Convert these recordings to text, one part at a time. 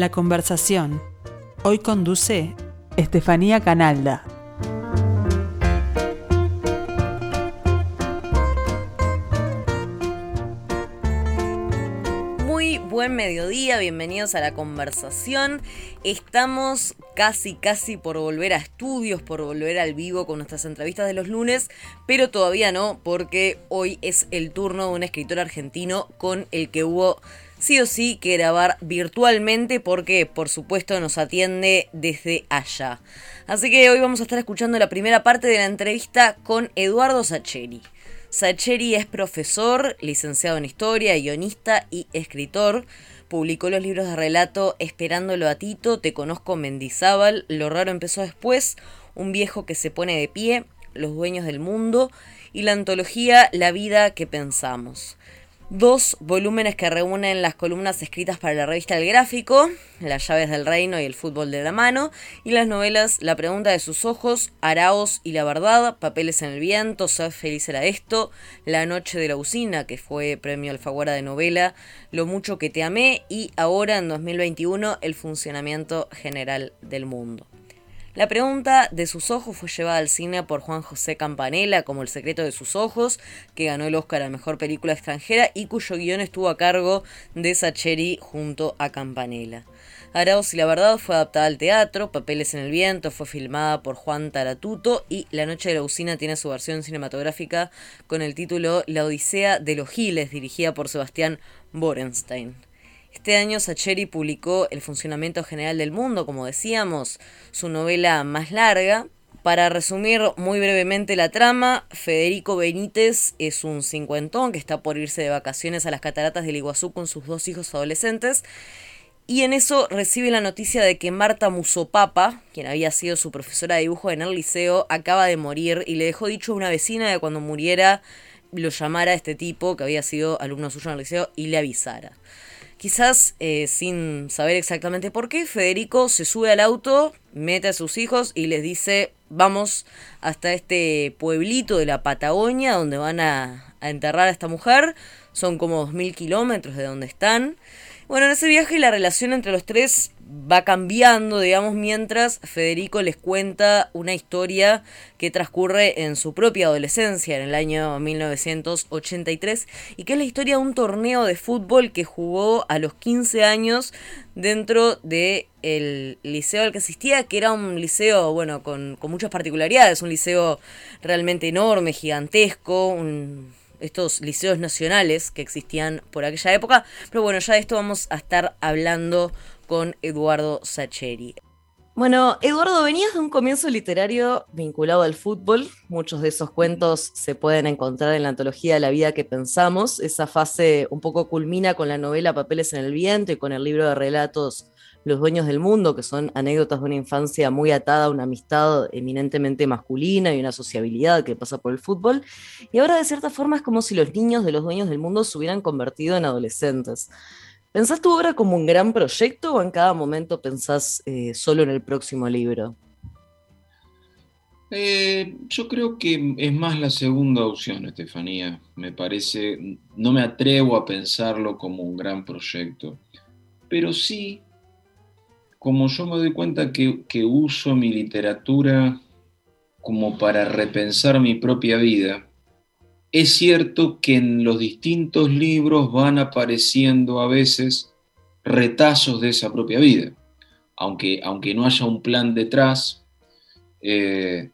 La conversación. Hoy conduce Estefanía Canalda. Muy buen mediodía, bienvenidos a la conversación. Estamos casi, casi por volver a estudios, por volver al vivo con nuestras entrevistas de los lunes, pero todavía no, porque hoy es el turno de un escritor argentino con el que hubo sí o sí que grabar virtualmente porque por supuesto nos atiende desde allá. Así que hoy vamos a estar escuchando la primera parte de la entrevista con Eduardo Sacheri. Sacheri es profesor, licenciado en historia, guionista y escritor. Publicó los libros de relato Esperándolo a Tito, Te conozco Mendizábal, Lo raro empezó después, Un viejo que se pone de pie, Los dueños del mundo y la antología La vida que pensamos dos volúmenes que reúnen las columnas escritas para la revista El Gráfico, Las llaves del reino y el fútbol de la mano, y las novelas La pregunta de sus ojos, Araos y la verdad, Papeles en el viento, Ser feliz era esto, La noche de la usina, que fue premio Alfaguara de novela, Lo mucho que te amé y ahora en 2021 El funcionamiento general del mundo. La pregunta de sus ojos fue llevada al cine por Juan José Campanella como El secreto de sus ojos, que ganó el Oscar a Mejor Película Extranjera y cuyo guion estuvo a cargo de Sacheri junto a Campanella. Arauz y la verdad fue adaptada al teatro, Papeles en el viento fue filmada por Juan Taratuto y La noche de la usina tiene su versión cinematográfica con el título La odisea de los giles, dirigida por Sebastián Borenstein. Este año Sacheri publicó El funcionamiento general del mundo, como decíamos, su novela más larga. Para resumir muy brevemente la trama, Federico Benítez es un cincuentón que está por irse de vacaciones a las cataratas del Iguazú con sus dos hijos adolescentes. Y en eso recibe la noticia de que Marta Musopapa, quien había sido su profesora de dibujo en el liceo, acaba de morir y le dejó dicho a una vecina de cuando muriera lo llamara a este tipo, que había sido alumno suyo en el liceo, y le avisara. Quizás eh, sin saber exactamente por qué, Federico se sube al auto, mete a sus hijos y les dice, vamos hasta este pueblito de la Patagonia donde van a, enterrar a esta mujer. Son como 2.000 kilómetros de donde están. Bueno, en ese viaje la relación entre los tres va cambiando, digamos, mientras Federico les cuenta una historia que transcurre en su propia adolescencia, en el año 1983, y que es la historia de un torneo de fútbol que jugó a los 15 años dentro del el liceo al que asistía, que era un liceo, bueno, con, con muchas particularidades, un liceo realmente enorme, gigantesco, un estos liceos nacionales que existían por aquella época. Pero bueno, ya de esto vamos a estar hablando con Eduardo Sacheri. Bueno, Eduardo, venías de un comienzo literario vinculado al fútbol. Muchos de esos cuentos se pueden encontrar en la antología de la vida que pensamos. Esa fase un poco culmina con la novela Papeles en el viento y con el libro de relatos los dueños del mundo, que son anécdotas de una infancia muy atada a una amistad eminentemente masculina y una sociabilidad que pasa por el fútbol. Y ahora de cierta forma es como si los niños de los dueños del mundo se hubieran convertido en adolescentes. ¿Pensás tu obra como un gran proyecto o en cada momento pensás eh, solo en el próximo libro? Eh, yo creo que es más la segunda opción, Estefanía. Me parece, no me atrevo a pensarlo como un gran proyecto, pero sí como yo me doy cuenta que, uso mi literatura como para repensar mi propia vida, es cierto que en los distintos libros van apareciendo a veces retazos de esa propia vida, aunque, aunque no haya un plan detrás. Eh,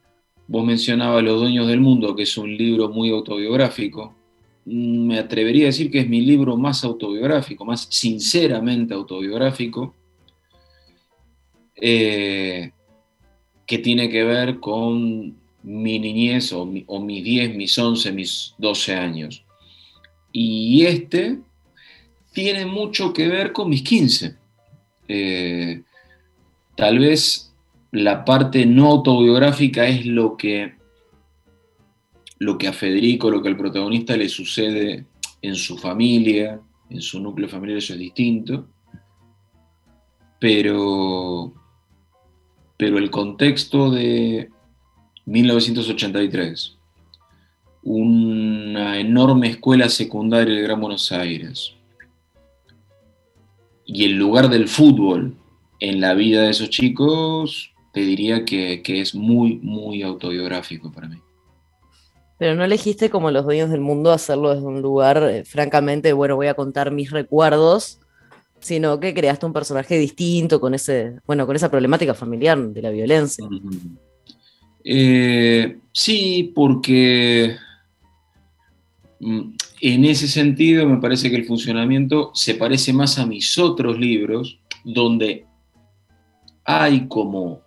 vos mencionabas Los Dueños del Mundo, que es un libro muy autobiográfico. Me atrevería a decir que es mi libro más autobiográfico, más sinceramente autobiográfico. Eh, que tiene que ver con mi niñez o, mis 10, mis 11, mis 12 años. Y este tiene mucho que ver con mis 15. Eh, tal vez la parte no autobiográfica es lo que, lo que a Federico, lo que al protagonista le sucede en su familia, en su núcleo familiar, eso es distinto. Pero pero el contexto de 1983, una enorme escuela secundaria de Gran Buenos Aires, y el lugar del fútbol en la vida de esos chicos, te diría que, es muy, muy autobiográfico para mí. Pero no elegiste como los dueños del mundo hacerlo desde un lugar, eh, francamente, bueno, voy a contar mis recuerdos, sino que creaste un personaje distinto con ese, bueno, con esa problemática familiar de la violencia. Eh, sí, porque mm, en ese sentido me parece que el funcionamiento se parece más a mis otros libros, donde hay como,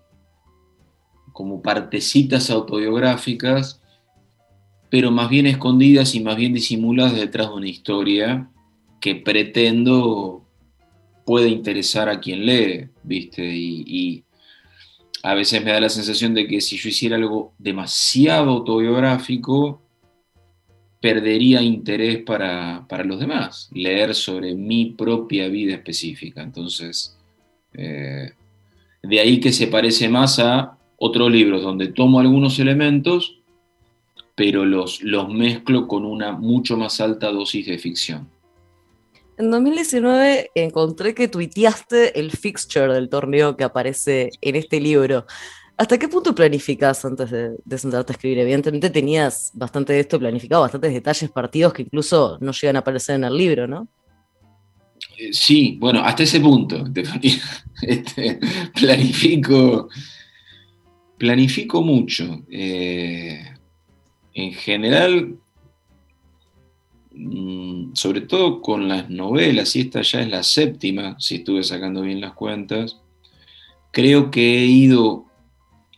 como partecitas autobiográficas, pero más bien escondidas y más bien disimuladas detrás de una historia que pretendo puede interesar a quien lee, ¿viste? Y, a veces me da la sensación de que si yo hiciera algo demasiado autobiográfico, perdería interés para, los demás, leer sobre mi propia vida específica. Entonces, eh, de ahí que se parece más a otros libros donde tomo algunos elementos, pero los, los mezclo con una mucho más alta dosis de ficción. En 2019 encontré que tuiteaste el fixture del torneo que aparece en este libro. ¿Hasta qué punto planificas antes de, sentarte a escribir? Evidentemente tenías bastante de esto planificado, bastantes detalles partidos que incluso no llegan a aparecer en el libro, ¿no? Eh, sí, bueno, hasta ese punto, este, planifico, planifico mucho. Eh, en general, sobre todo con las novelas, y esta ya es la séptima, si estuve sacando bien las cuentas, creo que he ido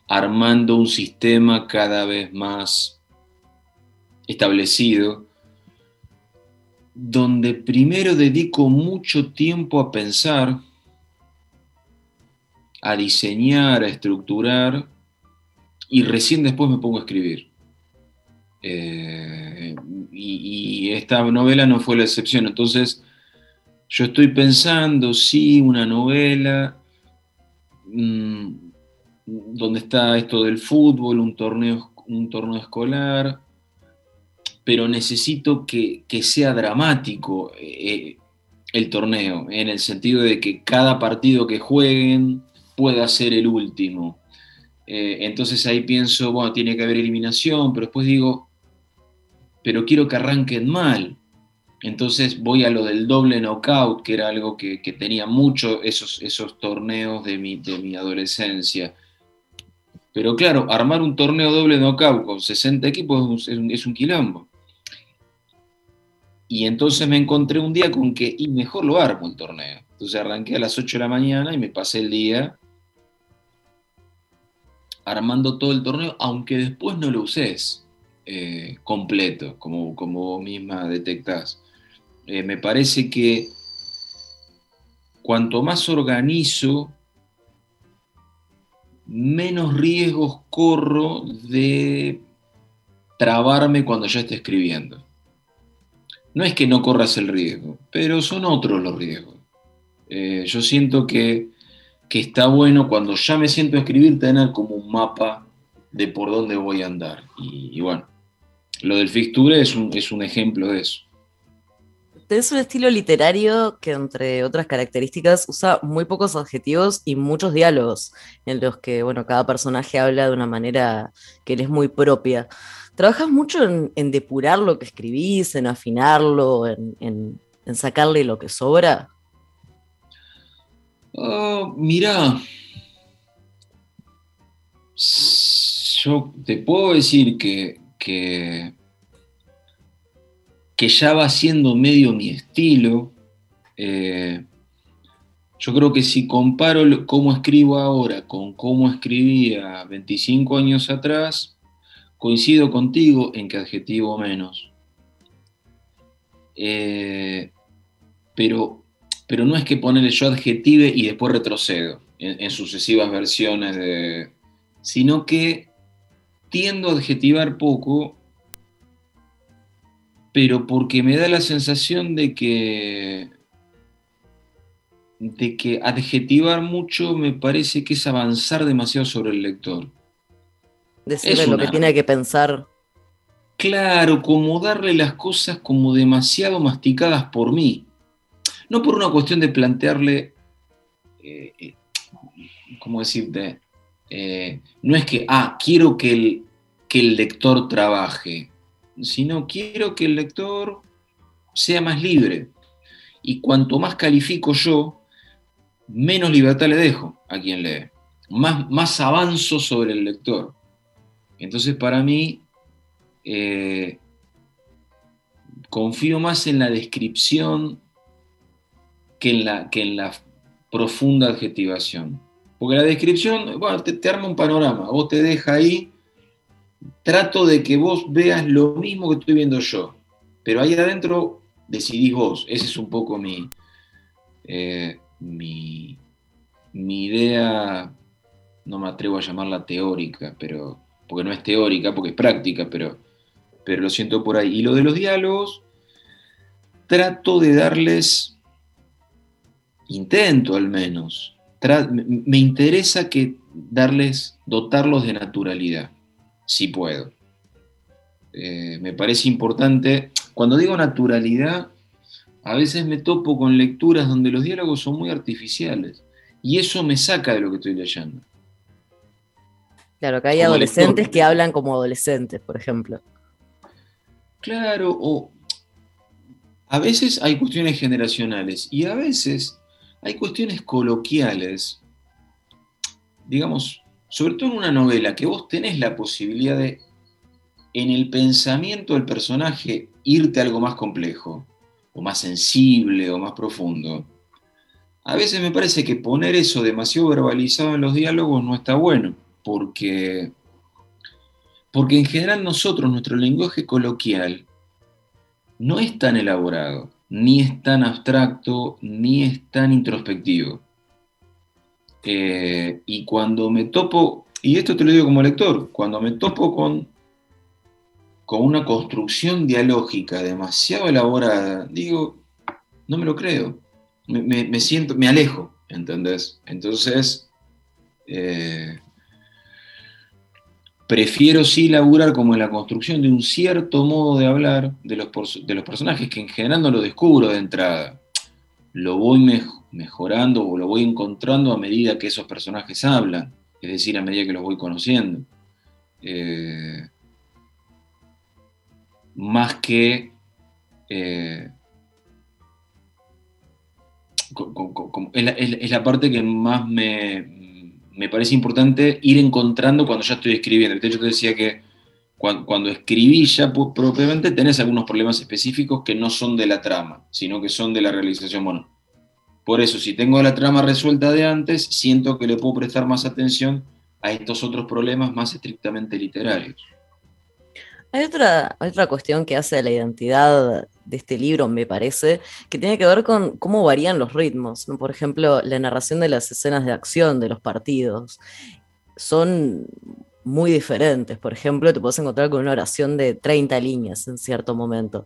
armando un sistema cada vez más establecido, donde primero dedico mucho tiempo a pensar, a diseñar, a estructurar, y recién después me pongo a escribir. Eh, y, esta novela no fue la excepción. Entonces, yo estoy pensando, sí, una novela mm, donde está esto del fútbol, un torneo, un torneo escolar, pero necesito que, sea dramático eh, el torneo, en el sentido de que cada partido que jueguen pueda ser el último. Eh, entonces ahí pienso, bueno, tiene que haber eliminación, pero después digo, pero quiero que arranquen mal. Entonces voy a lo del doble knockout, que era algo que, tenía mucho esos, esos torneos de mi, de mi adolescencia. Pero claro, armar un torneo doble knockout con 60 equipos es un, quilombo. Y entonces me encontré un día con que, y mejor lo armo el torneo. Entonces arranqué a las 8 de la mañana y me pasé el día armando todo el torneo, aunque después no lo uses. Eh, completo, como, como vos misma detectás. Eh, me parece que cuanto más organizo, menos riesgos corro de trabarme cuando ya esté escribiendo. No es que no corras el riesgo, pero son otros los riesgos. Eh, yo siento que, está bueno cuando ya me siento a escribir tener como un mapa de por dónde voy a andar. y bueno, lo del fixture es un, es un ejemplo de eso. Tenés un estilo literario que, entre otras características, usa muy pocos adjetivos y muchos diálogos, en los que, bueno, cada personaje habla de una manera que le es muy propia. ¿Trabajas mucho en, depurar lo que escribís, en afinarlo, en, sacarle lo que sobra? Oh, mirá, yo te puedo decir que que, ya va siendo medio mi estilo. Eh, yo creo que si comparo cómo escribo ahora con cómo escribía 25 años atrás, coincido contigo en que adjetivo menos. Eh, pero, pero no es que ponerle yo adjetive y después retrocedo en, en sucesivas versiones de. sino que tiendo a adjetivar poco, pero porque me da la sensación de que de que adjetivar mucho me parece que es avanzar demasiado sobre el lector. Decirle lo que tiene que pensar. Claro, como darle las cosas como demasiado masticadas por mí. no por una cuestión de plantearle, eh, eh, ¿cómo decirte? No es que, ah, quiero que el, lector trabaje, sino quiero que el lector sea más libre. Y cuanto más califico yo, menos libertad le dejo a quien lee, más, más avanzo sobre el lector. Entonces para mí, eh, confío más en la descripción que en la profunda adjetivación. Porque la descripción, bueno, te, te arma un panorama, vos te deja ahí, trato de que vos veas lo mismo que estoy viendo yo, pero ahí adentro decidís vos. Esa es un poco mi, eh, mi, mi idea, no me atrevo a llamarla teórica, pero, porque no es teórica, porque es práctica, pero, pero lo siento por ahí. Y lo de los diálogos, trato de darles, intento al menos, me interesa que darles, dotarlos de naturalidad, si puedo. Eh, me parece importante, cuando digo naturalidad, a veces me topo con lecturas donde los diálogos son muy artificiales y eso me saca de lo que estoy leyendo. Claro, que hay adolescentes que hablan como adolescentes, por ejemplo. Claro, o a veces hay cuestiones generacionales y a veces hay cuestiones coloquiales, digamos, sobre todo en una novela, que vos tenés la posibilidad de, en el pensamiento del personaje, irte a algo más complejo o más sensible o más profundo, a veces me parece que poner eso demasiado verbalizado en los diálogos no está bueno, porque, porque en general nosotros, nuestro lenguaje coloquial, no es tan elaborado, ni es tan abstracto, ni es tan introspectivo. Eh, y cuando me topo, y esto te lo digo como lector, cuando me topo con con una construcción dialógica demasiado elaborada, digo, no me lo creo. Me, siento, me alejo, ¿entendés? Entonces, eh, prefiero sí laburar como en la construcción de un cierto modo de hablar de los, de los personajes que en general no lo descubro de entrada. Lo voy mejorando o lo voy encontrando a medida que esos personajes hablan, es decir, a medida que los voy conociendo. Eh, más que eh, es, la, parte que más me, parece importante ir encontrando cuando ya estoy escribiendo. Hecho, te decía que cuando, escribí ya propiamente tenés algunos problemas específicos que no son de la trama, sino que son de la realización. Bueno, por eso, si tengo la trama resuelta de antes, siento que le puedo prestar más atención a estos otros problemas más estrictamente literarios. Hay otra, otra cuestión que hace la identidad de este libro, me parece, que tiene que ver con cómo varían los ritmos. Por ejemplo, la narración de las escenas de acción de los partidos son muy diferentes. Por ejemplo, te puedes encontrar con una oración de 30 líneas en cierto momento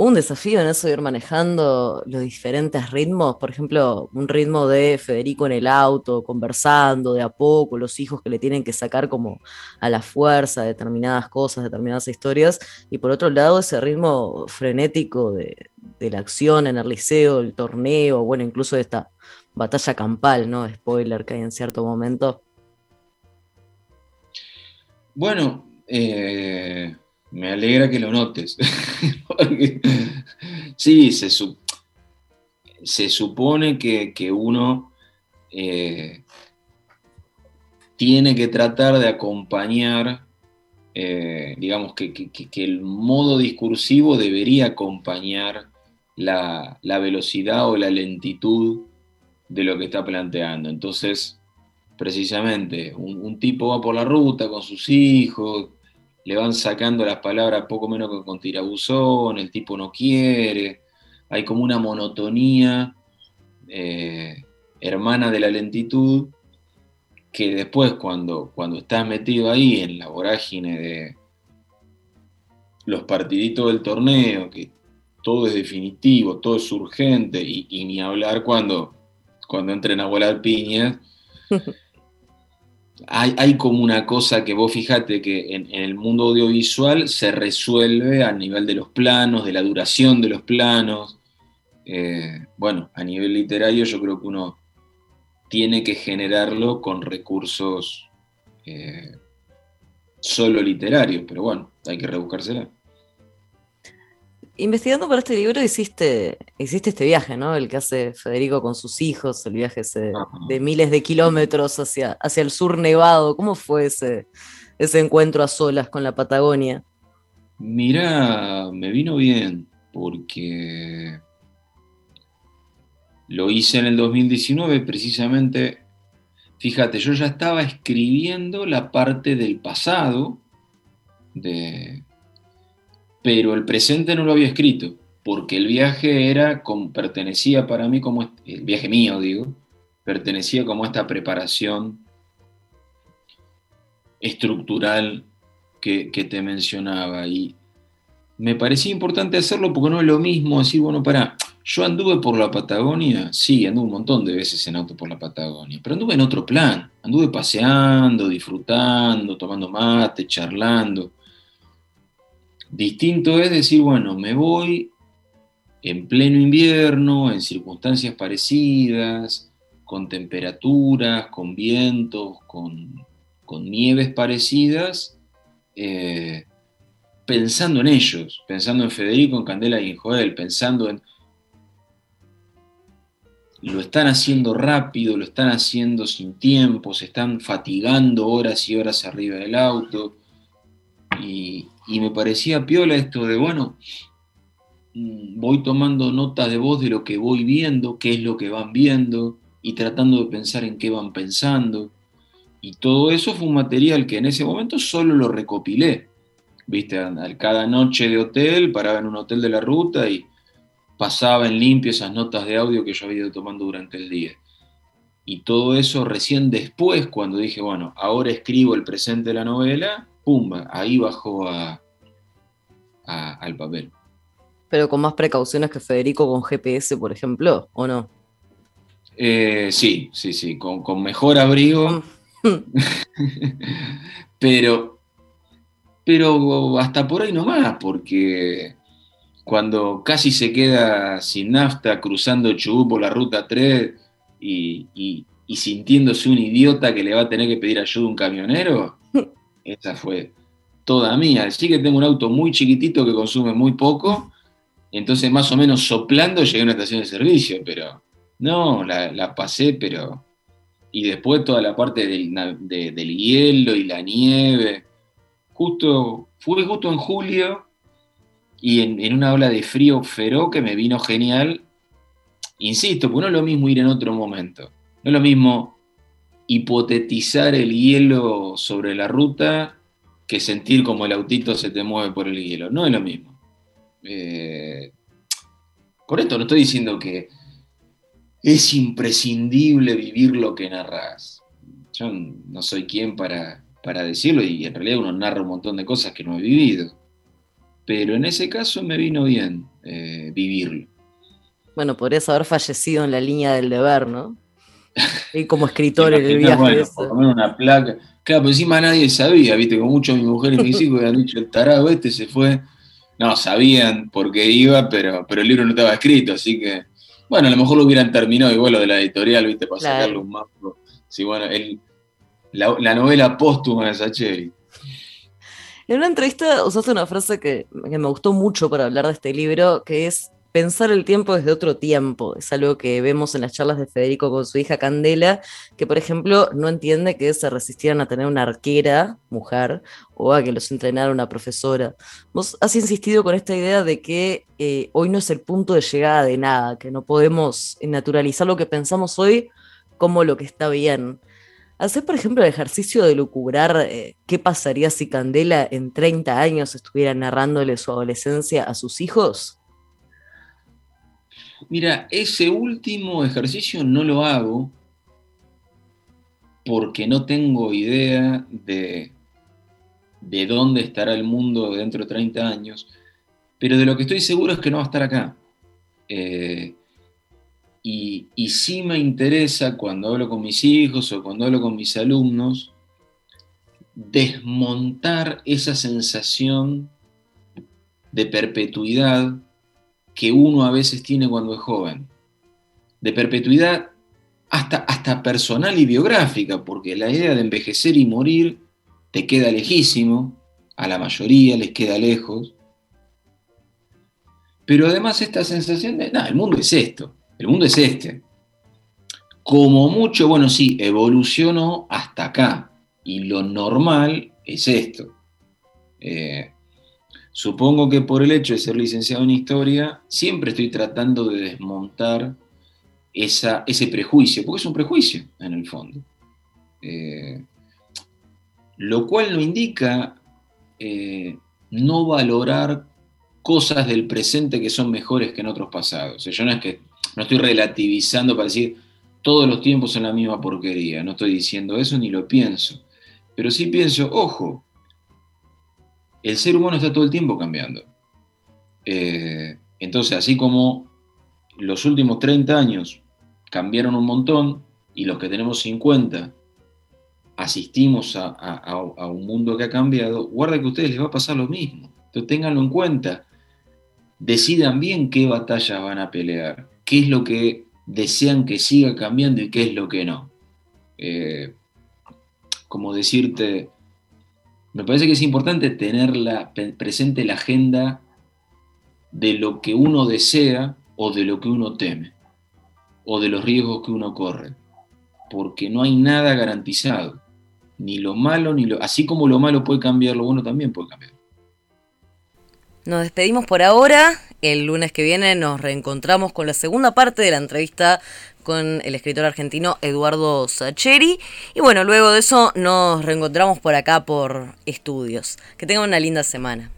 un desafío en eso de ir manejando los diferentes ritmos, por ejemplo, un ritmo de Federico en el auto, conversando de a poco, los hijos que le tienen que sacar como a la fuerza determinadas cosas, determinadas historias, y por otro lado ese ritmo frenético de, la acción en el liceo, el torneo, bueno, incluso esta batalla campal, ¿no? Spoiler que hay en cierto momento. Bueno, eh, me alegra que lo notes. sí, se, supone que, uno eh, tiene que tratar de acompañar, eh, digamos que, el modo discursivo debería acompañar la, velocidad o la lentitud de lo que está planteando. Entonces, precisamente, un tipo va por la ruta con sus hijos, le van sacando las palabras poco menos que con tirabuzón, el tipo no quiere, hay como una monotonía eh, hermana de la lentitud que después cuando, cuando estás metido ahí en la vorágine de los partiditos del torneo, que todo es definitivo, todo es urgente, y, ni hablar cuando, cuando entren a volar piñas, hay, como una cosa que vos fijate que en, el mundo audiovisual se resuelve a nivel de los planos, de la duración de los planos. eh, bueno, a nivel literario yo creo que uno tiene que generarlo con recursos eh, solo literarios, pero bueno, hay que rebuscársela. Investigando para este libro hiciste, hiciste este viaje, ¿no? El que hace Federico con sus hijos, el viaje de miles de kilómetros hacia, hacia el sur nevado. ¿Cómo fue ese, ese encuentro a solas con la Patagonia? Mira, me vino bien, porque lo hice en el 2019 precisamente. Fíjate, yo ya estaba escribiendo la parte del pasado, de, pero el presente no lo había escrito, porque el viaje era, pertenecía para mí como, el viaje mío digo, pertenecía como esta preparación estructural que, que te mencionaba. Y me parecía importante hacerlo porque no es lo mismo decir, bueno, para, yo anduve por la Patagonia, sí, anduve un montón de veces en auto por la Patagonia, pero anduve en otro plan, anduve paseando, disfrutando, tomando mate, charlando. Distinto es decir, bueno, me voy en pleno invierno, en circunstancias parecidas, con temperaturas, con vientos, con, nieves parecidas, eh, pensando en ellos, pensando en Federico, en Candela y en Joel, pensando en... Lo están haciendo rápido, lo están haciendo sin tiempo, se están fatigando horas y horas arriba del auto. Y, me parecía piola esto de, bueno, mm, voy tomando nota de voz de lo que voy viendo, qué es lo que van viendo y tratando de pensar en qué van pensando. Y todo eso fue un material que en ese momento solo lo recopilé viste, cada noche de hotel, paraba en un hotel de la ruta y pasaba en limpio esas notas de audio que yo había ido tomando durante el día. Y todo eso recién después, cuando dije, bueno, ahora escribo el presente de la novela, pumba, ahí bajó a, al papel. Pero con más precauciones que Federico con GPS, por ejemplo, ¿o no? Eh, sí, sí, sí, con, con mejor abrigo. pero pero hasta por ahí nomás, porque cuando casi se queda sin nafta cruzando Chubut por la ruta 3 y, sintiéndose un idiota que le va a tener que pedir ayuda a un camionero, esa fue toda mía. Sí que tengo un auto muy chiquitito que consume muy poco, entonces más o menos soplando llegué a una estación de servicio, pero no, la, pasé, pero... Y después toda la parte del, del hielo y la nieve justo, fue justo en julio y en, una ola de frío feroz que me vino genial. Insisto, pues no es lo mismo ir en otro momento. No es lo mismo hipotetizar el hielo sobre la ruta que sentir como el autito se te mueve por el hielo. No es lo mismo. Eh, por esto no estoy diciendo que es imprescindible vivir lo que narras. Yo no soy quien para para decirlo y en realidad uno narra un montón de cosas que no he vivido. Pero en ese caso me vino bien eh, vivirlo. Bueno, podrías haber fallecido en la línea del deber, ¿no? Y como escritor en el viaje. por una placa. Claro, pero encima nadie sabía, viste, con mucho mi mujer y mis hijos habían dicho, el tarado este se fue. No, sabían por qué iba, pero, pero el libro no estaba escrito, así que, bueno, a lo mejor lo hubieran terminado igual lo de la editorial, viste, para sacarle un mapa. Sí, bueno, él, la, novela póstuma de Sacheri. En una entrevista usaste una frase que, me gustó mucho para hablar de este libro, que es pensar el tiempo desde otro tiempo. Es algo que vemos en las charlas de Federico con su hija Candela, que por ejemplo no entiende que se resistieran a tener una arquera, mujer, o a que los entrenara una profesora. Vos has insistido con esta idea de que eh, hoy no es el punto de llegada de nada, que no podemos naturalizar lo que pensamos hoy como lo que está bien. Hacer, por ejemplo, el ejercicio de lucubrar eh, qué pasaría si Candela en 30 años estuviera narrándole su adolescencia a sus hijos? Mira, ese último ejercicio no lo hago porque no tengo idea de, de dónde estará el mundo dentro de 30 años, pero de lo que estoy seguro es que no va a estar acá. Eh, y, sí me interesa cuando hablo con mis hijos o cuando hablo con mis alumnos, desmontar esa sensación de perpetuidad que uno a veces tiene cuando es joven, de perpetuidad hasta, hasta personal y biográfica, porque la idea de envejecer y morir te queda lejísimo, a la mayoría les queda lejos, pero además esta sensación de, no, el mundo es esto, el mundo es este. Como mucho, bueno, sí, evolucionó hasta acá, y lo normal es esto. Eh, supongo que por el hecho de ser licenciado en historia, siempre estoy tratando de desmontar esa, ese prejuicio, porque es un prejuicio en el fondo. Eh, lo cual no indica eh, no valorar cosas del presente que son mejores que en otros pasados. yo no es que no estoy relativizando para decir todos los tiempos son la misma porquería, no estoy diciendo eso ni lo pienso. Pero sí pienso, ojo, el ser humano está todo el tiempo cambiando. Eh, entonces, así como los últimos 30 años cambiaron un montón y los que tenemos 50 asistimos a, un mundo que ha cambiado, guarda que a ustedes les va a pasar lo mismo. Entonces, ténganlo en cuenta decidan bien qué batallas van a pelear, qué es lo que desean que siga cambiando y qué es lo que no. Eh, como decirte, me parece que es importante tener presente la agenda de lo que uno desea o de lo que uno teme, o de los riesgos que uno corre, porque no hay nada garantizado, ni lo malo, ni lo... Así como lo malo puede cambiar, lo bueno también puede cambiar. Nos despedimos por ahora. El lunes que viene nos reencontramos con la segunda parte de la entrevista con el escritor argentino Eduardo Sacheri. Y bueno, luego de eso nos reencontramos por acá por estudios. Que tengan una linda semana.